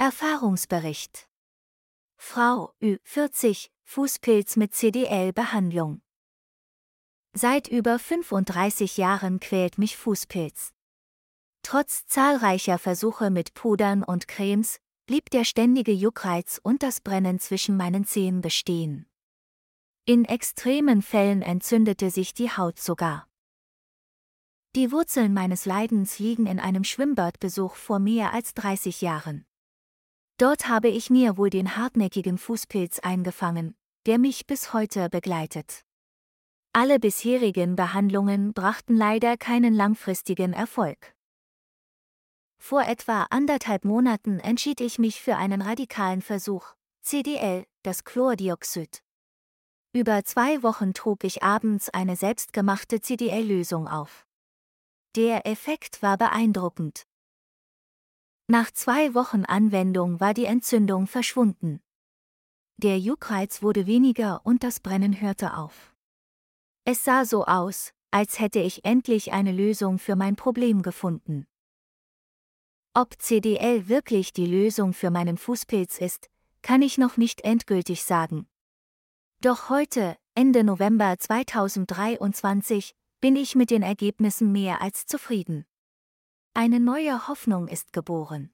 Erfahrungsbericht. Frau Ü40, Fußpilz mit CDL-Behandlung. Seit über 35 Jahren quält mich Fußpilz. Trotz zahlreicher Versuche mit Pudern und Cremes blieb der ständige Juckreiz und das Brennen zwischen meinen Zehen bestehen. In extremen Fällen entzündete sich die Haut sogar. Die Wurzeln meines Leidens liegen in einem Schwimmbadbesuch vor mehr als 30 Jahren. Dort habe ich mir wohl den hartnäckigen Fußpilz eingefangen, der mich bis heute begleitet. Alle bisherigen Behandlungen brachten leider keinen langfristigen Erfolg. Vor etwa anderthalb Monaten entschied ich mich für einen radikalen Versuch, CDL, das Chlordioxid. Über zwei Wochen trug ich abends eine selbstgemachte CDL-Lösung auf. Der Effekt war beeindruckend. Nach zwei Wochen Anwendung war die Entzündung verschwunden. Der Juckreiz wurde weniger und das Brennen hörte auf. Es sah so aus, als hätte ich endlich eine Lösung für mein Problem gefunden. Ob CDL wirklich die Lösung für meinen Fußpilz ist, kann ich noch nicht endgültig sagen. Doch heute, Ende November 2023, bin ich mit den Ergebnissen mehr als zufrieden. Eine neue Hoffnung ist geboren.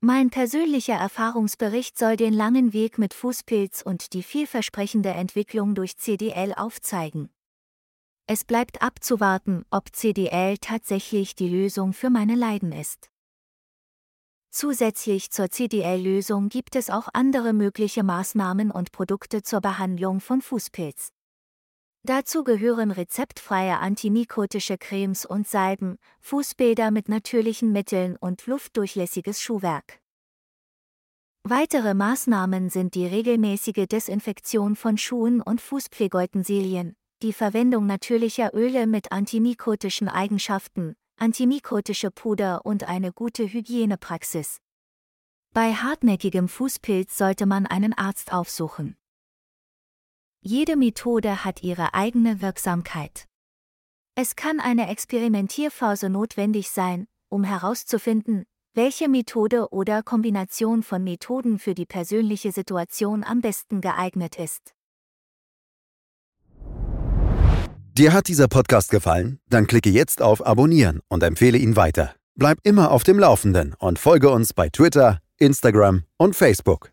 Mein persönlicher Erfahrungsbericht soll den langen Weg mit Fußpilz und die vielversprechende Entwicklung durch CDL aufzeigen. Es bleibt abzuwarten, ob CDL tatsächlich die Lösung für meine Leiden ist. Zusätzlich zur CDL-Lösung gibt es auch andere mögliche Maßnahmen und Produkte zur Behandlung von Fußpilz. Dazu gehören rezeptfreie antimikotische Cremes und Salben, Fußbäder mit natürlichen Mitteln und luftdurchlässiges Schuhwerk. Weitere Maßnahmen sind die regelmäßige Desinfektion von Schuhen und Fußpflegeutensilien, die Verwendung natürlicher Öle mit antimikotischen Eigenschaften, antimikotische Puder und eine gute Hygienepraxis. Bei hartnäckigem Fußpilz sollte man einen Arzt aufsuchen. Jede Methode hat ihre eigene Wirksamkeit. Es kann eine Experimentierphase notwendig sein, um herauszufinden, welche Methode oder Kombination von Methoden für die persönliche Situation am besten geeignet ist. Dir hat dieser Podcast gefallen? Dann klicke jetzt auf Abonnieren und empfehle ihn weiter. Bleib immer auf dem Laufenden und folge uns bei Twitter, Instagram und Facebook.